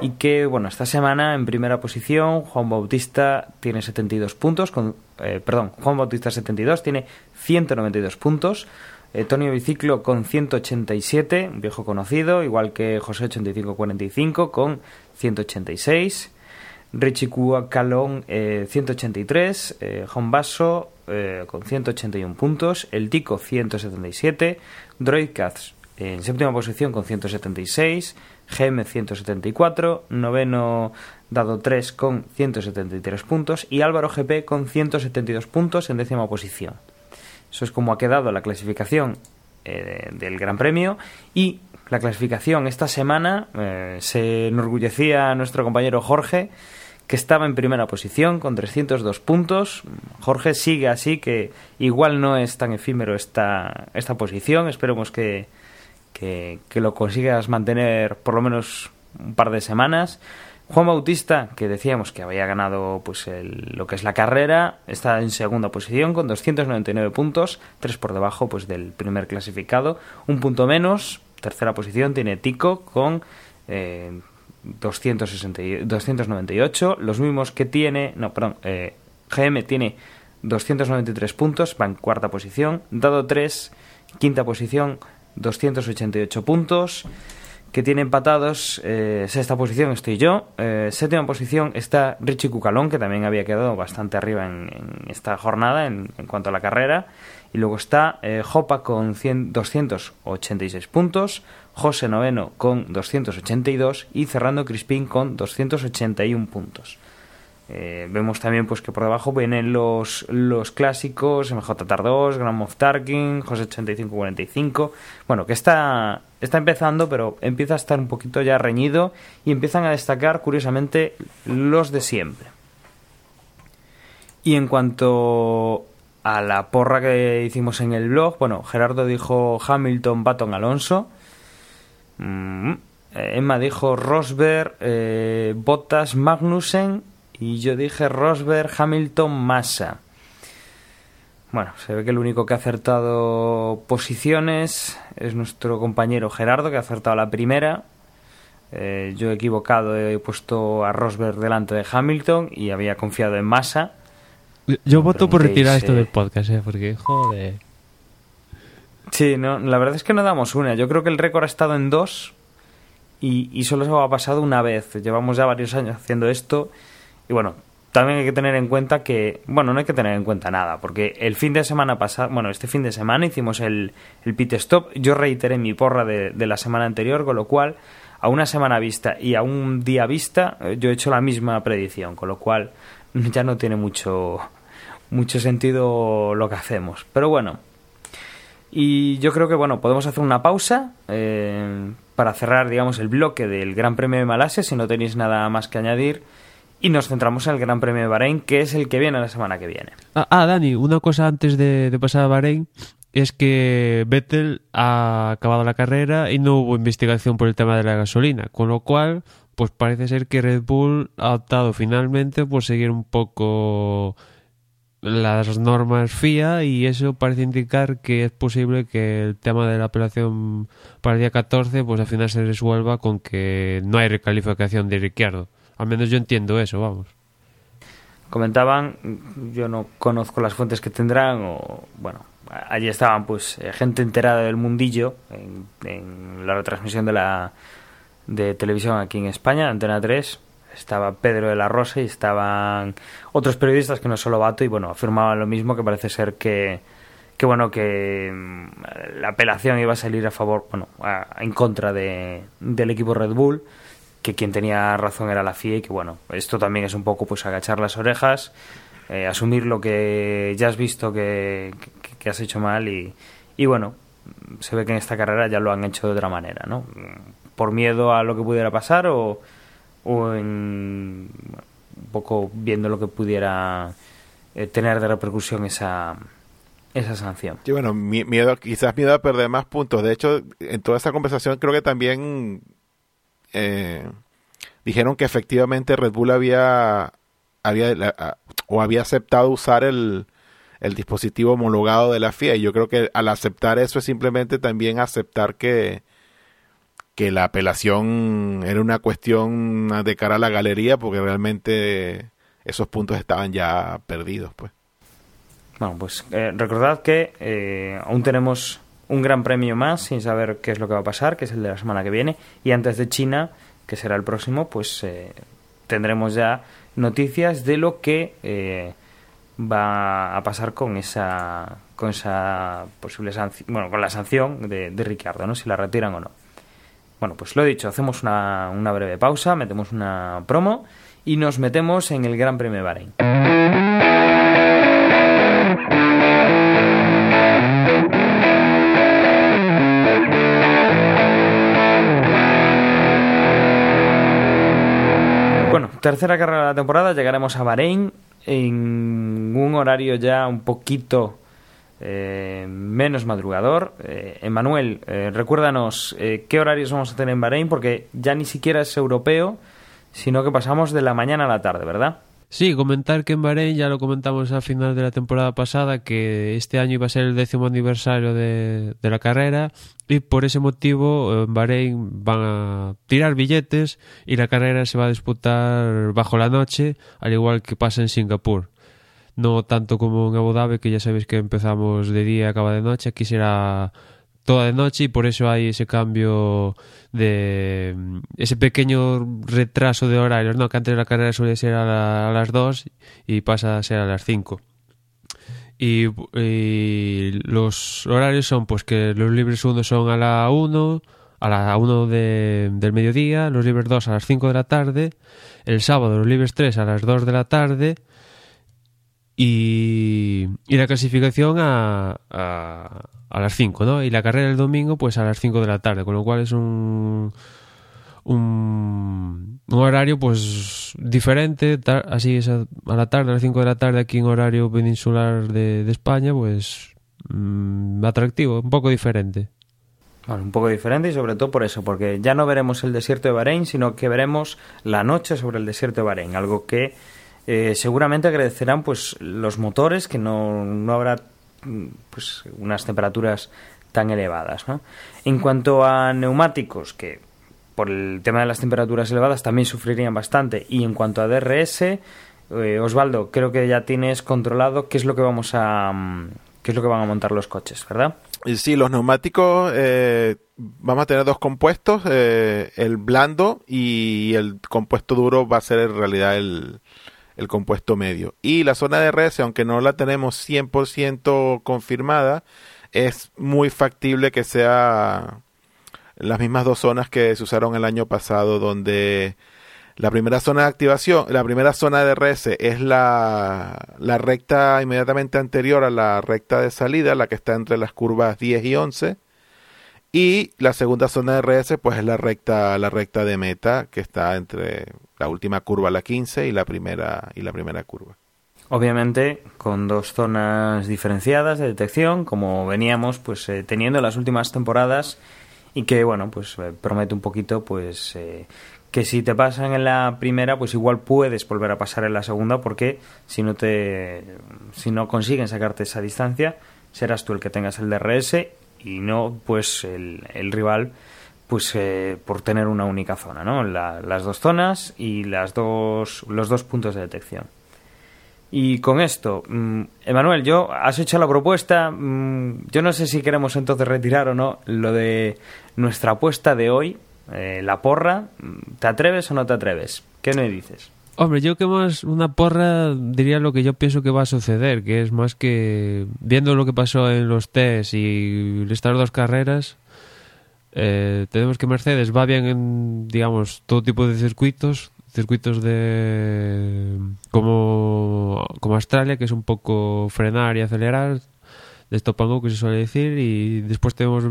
y que bueno, esta semana en primera posición Juan Bautista tiene 72 puntos con eh, perdón, Juan Bautista 72 tiene 192 puntos. Eh, Tonio Biciclo con 187, un viejo conocido, igual que José 8545 con 186. Richie Calón eh, 183, eh, Juan Basso eh, con 181 puntos, El Tico 177, Droidcats en séptima posición con 176, GM 174, noveno Dado 3 con 173 puntos y Álvaro GP con 172 puntos en décima posición. Eso es como ha quedado la clasificación eh, del Gran Premio y la clasificación esta semana eh, se enorgullecía nuestro compañero Jorge que estaba en primera posición con 302 puntos. Jorge sigue así que igual no es tan efímero esta, esta posición. Esperemos que, que, lo consigas mantener por lo menos un par de semanas. Juan Bautista, que decíamos que había ganado pues el- lo que es la carrera, está en segunda posición con 299 puntos, tres por debajo pues del primer clasificado, un punto menos. Tercera posición tiene Tico con eh, 260 y- 298, los mismos que tiene, no, perdón, eh, GM tiene 293 puntos, va en cuarta posición, Dado 3, quinta posición, 288 puntos que tiene empatados eh, sexta posición estoy yo eh, séptima posición está Richie Cucalón que también había quedado bastante arriba en, esta jornada en, en cuanto a la carrera. Y luego está eh, Jopa con 100 286 puntos José Noveno con 282 y cerrando Crispín con 281 puntos eh, vemos también pues que por debajo vienen los, los clásicos MJ Tardós, Grand Moff Tarkin, José 8545. Bueno, que está, está empezando, pero empieza a estar un poquito ya reñido y empiezan a destacar, curiosamente, los de siempre. Y en cuanto a la porra que hicimos en el blog, bueno, Gerardo dijo Hamilton, Baton, Alonso. Mm, Emma dijo Rosberg, eh, Bottas, Magnussen y yo dije Rosberg, Hamilton, Massa. Bueno, se ve que el único que ha acertado posiciones es nuestro compañero Gerardo, que ha acertado la primera. Eh, yo he equivocado, he puesto a Rosberg delante de Hamilton y había confiado en Massa. Yo voto por retirar esto eh, del podcast, ¿eh? Porque, joder. Sí, no, la verdad es que no damos una. Yo creo que el récord ha estado en dos y, y solo se ha pasado una vez. Llevamos ya varios años haciendo esto y bueno, también hay que tener en cuenta que, bueno, no hay que tener en cuenta nada, porque el fin de semana pasado, bueno, este fin de semana hicimos el, el pit stop. Yo reiteré mi porra de, la semana anterior, con lo cual a una semana vista y a un día vista eh, yo he hecho la misma predicción, con lo cual [LAUGHS] ya no tiene mucho mucho sentido lo que hacemos. Pero bueno, y yo creo que bueno, podemos hacer una pausa eh, para cerrar, digamos, el bloque del Gran Premio de Malasia, si no tenéis nada más que añadir, y nos centramos en el Gran Premio de Bahrein, que es el que viene la semana que viene. Ah, ah, Dani, una cosa antes de, de pasar a Bahrein es que Vettel ha acabado la carrera y no hubo investigación por el tema de la gasolina, con lo cual, pues parece ser que Red Bull ha optado finalmente por seguir un poco las normas FIA y eso parece indicar que es posible que el tema de la apelación para el día 14 pues al final se resuelva con que no hay recalificación de Ricciardo. Al menos yo entiendo eso, vamos. Comentaban, yo no conozco las fuentes que tendrán, o bueno, allí estaban pues eh, gente enterada del mundillo en, la retransmisión de la de televisión aquí en España, Antena 3. Estaba Pedro de la Rosa y estaban otros periodistas que no solo Vato y bueno, afirmaban lo mismo que parece ser que que bueno que mm, la apelación iba a salir a favor, bueno, a- en contra de, del equipo Red Bull, que quien tenía razón era la FIA y que bueno, esto también es un poco pues agachar las orejas, eh, asumir lo que ya has visto que, que- has hecho mal y, y bueno, se ve que en esta carrera ya lo han hecho de otra manera, ¿no? Por miedo a lo que pudiera pasar o, en, un poco viendo lo que pudiera eh, tener de repercusión esa, esa sanción. Sí, bueno, mi- miedo, quizás miedo a perder más puntos. De hecho, en toda esa conversación creo que también eh, dijeron que efectivamente Red Bull había, había o había aceptado usar el, el dispositivo homologado de la FIA. Y yo creo que al aceptar eso es simplemente también aceptar que, que la apelación era una cuestión de cara a la galería, porque realmente esos puntos estaban ya perdidos, pues. Bueno, pues eh, recordad que eh, aún tenemos un gran premio más sin saber qué es lo que va a pasar, que es el de la semana que viene. Y antes de China, que será el próximo, pues eh, tendremos ya noticias de lo que eh, va a pasar con esa con esa posible sanción, bueno, con la sanción de, de Ricardo, ¿no? Si la retiran o no. Bueno, pues lo he dicho, hacemos una, una breve pausa, metemos una promo y nos metemos en el Gran Premio de Bahrein. Tercera carrera de la temporada, llegaremos a Bahrein en un horario ya un poquito eh, menos madrugador. Eh, Emanuel, eh, recuérdanos eh, qué horarios vamos a tener en Bahrein, porque ya ni siquiera es europeo, sino que pasamos de la mañana a la tarde, ¿verdad? Sí, comentar que en Bahrein, ya lo comentamos al final de la temporada pasada, que este año iba a ser el décimo aniversario de, la carrera y por ese motivo eh, en Bahrein van a tirar billetes y la carrera se va a disputar bajo la noche, al igual que pasa en Singapur. No tanto como en Abu Dhabi, que ya sabéis que empezamos de día y acaba de noche, aquí será toda de noche y por eso hay ese cambio de ese pequeño retraso de horarios, ¿no? Que antes la carrera suele ser a, la- a las 2 y pasa a ser a las 5. Y, y los horarios son pues que los libres 1 son a la 1, a la 1 de, del mediodía, los libres 2 a las 5 de la tarde, el sábado los libres 3 a las 2 de la tarde y, y la clasificación a, a, a las 5, ¿no? Y la carrera el domingo pues a las 5 de la tarde, con lo cual es un, un, horario pues diferente, tar- así es a, a la tarde, a las 5 de la tarde aquí en horario peninsular de, España, pues mm, atractivo, un poco diferente. Bueno, un poco diferente y sobre todo por eso, porque ya no veremos el desierto de Bahrein, sino que veremos la noche sobre el desierto de Bahrein, algo que eh, seguramente agradecerán pues los motores, que no, no habrá pues unas temperaturas tan elevadas. ¿no? En cuanto a neumáticos, que por el tema de las temperaturas elevadas también sufrirían bastante, y en cuanto a DRS, eh, Osvaldo, creo que ya tienes controlado qué es lo que vamos a mm, qué es lo que van a montar los coches, ¿verdad? Y Sí, los neumáticos eh, vamos a tener dos compuestos, eh, el blando y el compuesto duro va a ser en realidad el, el compuesto medio. Y la zona de RS, aunque no la tenemos 100% confirmada, es muy factible que sea las mismas dos zonas que se usaron el año pasado, donde la primera zona de activación, la primera zona de RS es la, la recta inmediatamente anterior a la recta de salida, la que está entre las curvas 10 y 11. Y la segunda zona de RS pues es la recta, la recta de meta, que está entre la última curva, la 15, y la primera, y la primera curva. Obviamente con dos zonas diferenciadas de detección, como veníamos pues eh, teniendo en las últimas temporadas y que bueno pues eh, promete un poquito pues eh, que si te pasan en la primera pues igual puedes volver a pasar en la segunda porque si no te si no consiguen sacarte esa distancia serás tú el que tengas el DRS y no pues el, el rival pues eh, por tener una única zona no La- las dos zonas y las dos los dos puntos de detección Y con esto, mm, Emanuel, yo has hecho la propuesta. mm, yo no sé si queremos entonces retirar o no lo de nuestra apuesta de hoy, eh, la porra. ¿Te atreves o no te atreves? ¿Qué me dices? Hombre, yo que más una porra diría lo que yo pienso que va a suceder, que es más que viendo lo que pasó en los test y estas dos carreras, eh, tenemos que Mercedes va bien en, digamos, todo tipo de circuitos, circuitos de como, como Australia, que es un poco frenar y acelerar, de stop and go que se suele decir, y después tenemos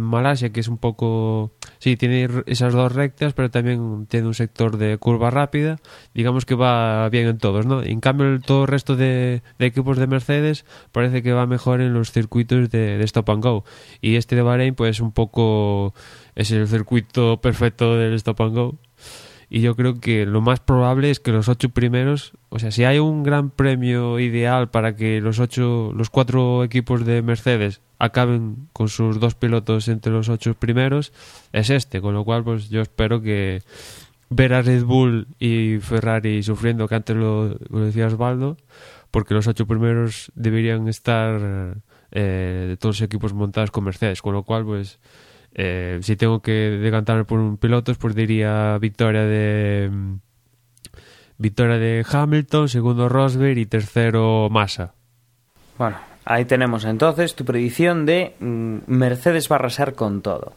Malasia, que es un poco, sí, tiene esas dos rectas, pero también tiene un sector de curva rápida, digamos que va bien en todos, ¿no? En cambio, todo el resto de, equipos de Mercedes parece que va mejor en los circuitos de, de stop and go, y este de Bahrein, pues un poco es el circuito perfecto del stop and go. Y yo creo que lo más probable es que los ocho primeros, o sea, si hay un gran premio ideal para que los ocho, los cuatro equipos de Mercedes acaben con sus dos pilotos entre los ocho primeros, es este. Con lo cual, pues yo espero que ver a Red Bull y Ferrari sufriendo, que antes lo, lo decía Osvaldo, porque los ocho primeros deberían estar eh, de todos los equipos montados con Mercedes. Con lo cual, pues eh, si tengo que decantarme por un piloto, pues diría victoria de victoria de Hamilton, segundo Rosberg y tercero Massa. Bueno, ahí tenemos entonces tu predicción de mm, Mercedes va a arrasar con todo.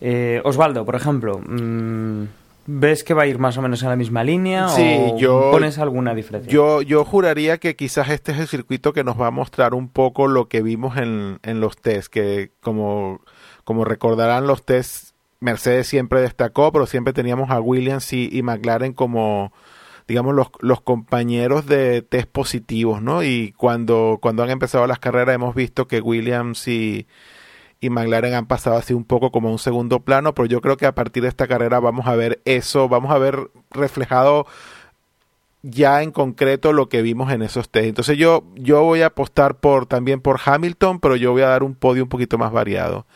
Eh, Osvaldo, por ejemplo, mm, ¿ves que va a ir más o menos en la misma línea Sí, o yo- pones alguna diferencia? Yo, yo juraría que quizás este es el circuito que nos va a mostrar un poco lo que vimos en, en los test, que como, como recordarán los test, Mercedes siempre destacó, pero siempre teníamos a Williams y, McLaren como, digamos, los, los compañeros de test positivos, ¿no? Y cuando, cuando han empezado las carreras hemos visto que Williams y, y McLaren han pasado así un poco como a un segundo plano, pero yo creo que a partir de esta carrera vamos a ver eso, vamos a ver reflejado ya en concreto lo que vimos en esos test. Entonces yo, yo voy a apostar por también por Hamilton, pero yo voy a dar un podio un poquito más variado.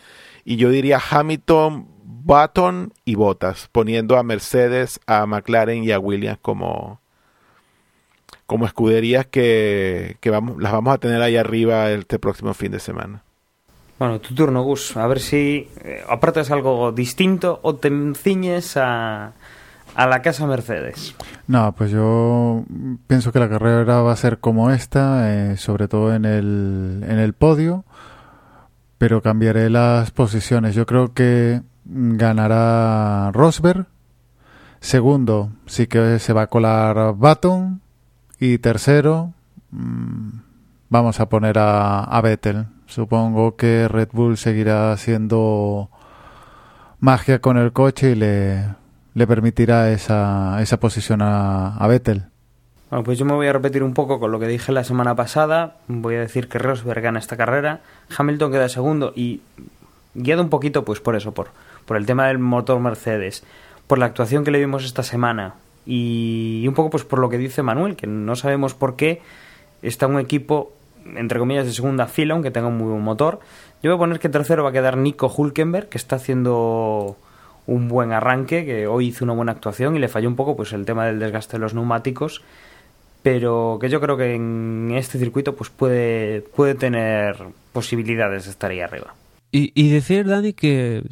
Y yo diría Hamilton, Button y Bottas, poniendo a Mercedes, a McLaren y a Williams como, como escuderías que, que vamos, las vamos a tener ahí arriba este próximo fin de semana. Bueno, tu turno, Gus. A ver si eh, aportas algo distinto o te ciñes a, a la casa Mercedes. No, pues yo pienso que la carrera va a ser como esta, eh, sobre todo en el, en el podio, pero cambiaré las posiciones. Yo creo que ganará Rosberg. Segundo, sí que se va a colar Button. Y tercero, mm, vamos a poner a, a Vettel. Supongo que Red Bull seguirá haciendo magia con el coche y le, le permitirá esa, esa posición a, a Vettel. Bueno, pues yo me voy a repetir un poco con lo que dije la semana pasada. Voy a decir que Rosberg gana esta carrera, Hamilton queda segundo y guiado un poquito pues por eso, por, por el tema del motor Mercedes, por la actuación que le vimos esta semana y un poco pues por lo que dice Manuel, que no sabemos por qué está un equipo entre comillas de segunda fila, aunque tenga un muy buen motor. Yo voy a poner que tercero va a quedar Nico Hulkenberg, que está haciendo un buen arranque, que hoy hizo una buena actuación y le falló un poco pues el tema del desgaste de los neumáticos pero que yo creo que en este circuito pues puede, puede tener posibilidades de estar ahí arriba. Y, y decir, Dani, que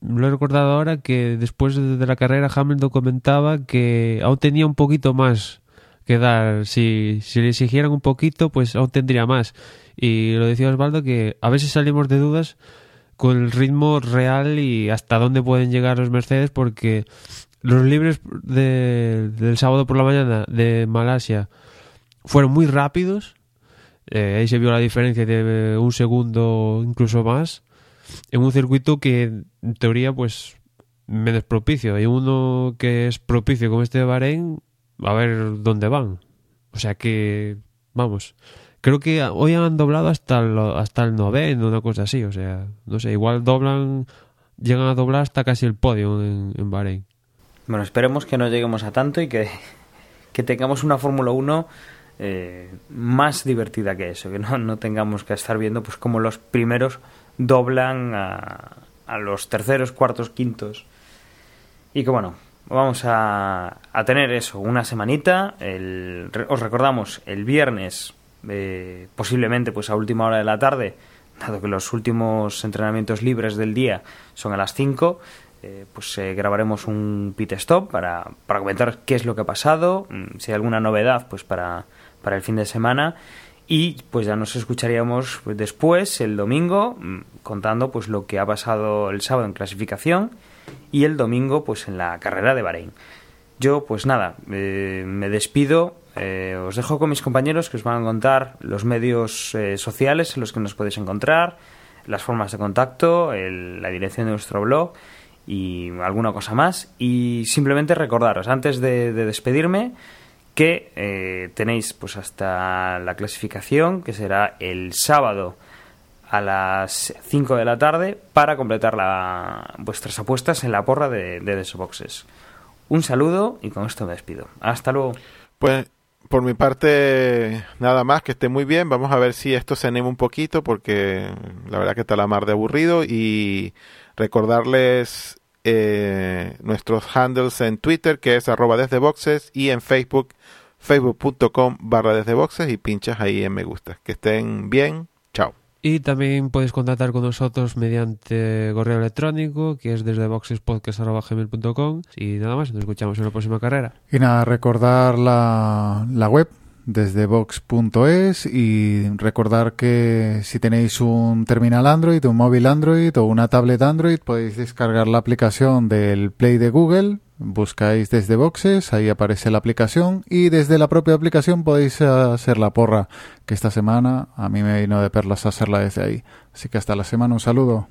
lo he recordado ahora, que después de de la carrera Hamilton comentaba que aún tenía un poquito más que dar. Si, si le exigieran un poquito, pues aún tendría más. Y lo decía Osvaldo, que a veces salimos de dudas con el ritmo real y hasta dónde pueden llegar los Mercedes, porque los libres de- del sábado por la mañana de Malasia fueron muy rápidos. Eh, ahí se vio la diferencia de un segundo, incluso más, en un circuito que en teoría pues menos propicio. Y uno que es propicio como este de Bahrein, a ver dónde van. O sea que, vamos, creo que hoy han doblado hasta el, hasta el noveno, una cosa así. O sea, no sé, igual doblan, llegan a doblar hasta casi el podio en, en Bahrein. Bueno, esperemos que no lleguemos a tanto y que, que tengamos una Fórmula 1 eh, más divertida que eso, que no, no tengamos que estar viendo pues como los primeros doblan a, los terceros, cuartos, quintos. Y que bueno, vamos a, a tener eso, una semanita. El, os recordamos, el viernes, eh, posiblemente pues a última hora de la tarde, dado que los últimos entrenamientos libres del día son a las 5, eh, pues eh, grabaremos un pit stop para, para comentar qué es lo que ha pasado, mm, si hay alguna novedad pues para, para el fin de semana y pues ya nos escucharíamos pues, después el domingo mm, contando pues lo que ha pasado el sábado en clasificación y el domingo pues en la carrera de Bahrein. Yo pues nada, eh, me despido, os dejo con mis compañeros que os van a contar los medios sociales en los que nos podéis encontrar, las formas de contacto, el- la dirección de nuestro blog y alguna cosa más. Y simplemente recordaros, antes de, de despedirme, que eh, tenéis pues hasta la clasificación, que será el sábado a las 5 de la tarde, para completar la- vuestras apuestas en la porra de, de The Boxes. Un saludo y con esto me despido. Hasta luego. Pues por mi parte, nada más, que esté muy bien. Vamos a ver si esto se anima un poquito, porque la verdad que está la mar de aburrido. Y recordarles eh, nuestros handles en Twitter, que es arroba desde boxes, y en Facebook, facebook.com barra desde boxes, y pinchas ahí en me gusta. Que estén bien. Chao. Y también puedes contactar con nosotros mediante correo electrónico, que es desde boxespodcast.gmail.com. Y nada más, nos escuchamos en la próxima carrera. Y nada, recordar la, la web desde box.es y recordar que si tenéis un terminal Android, un móvil Android o una tablet Android, podéis descargar la aplicación del Play de Google, buscáis desde boxes, ahí aparece la aplicación y desde la propia aplicación podéis hacer la porra, que esta semana a mí me vino de perlas hacerla desde ahí. Así que hasta la semana, un saludo.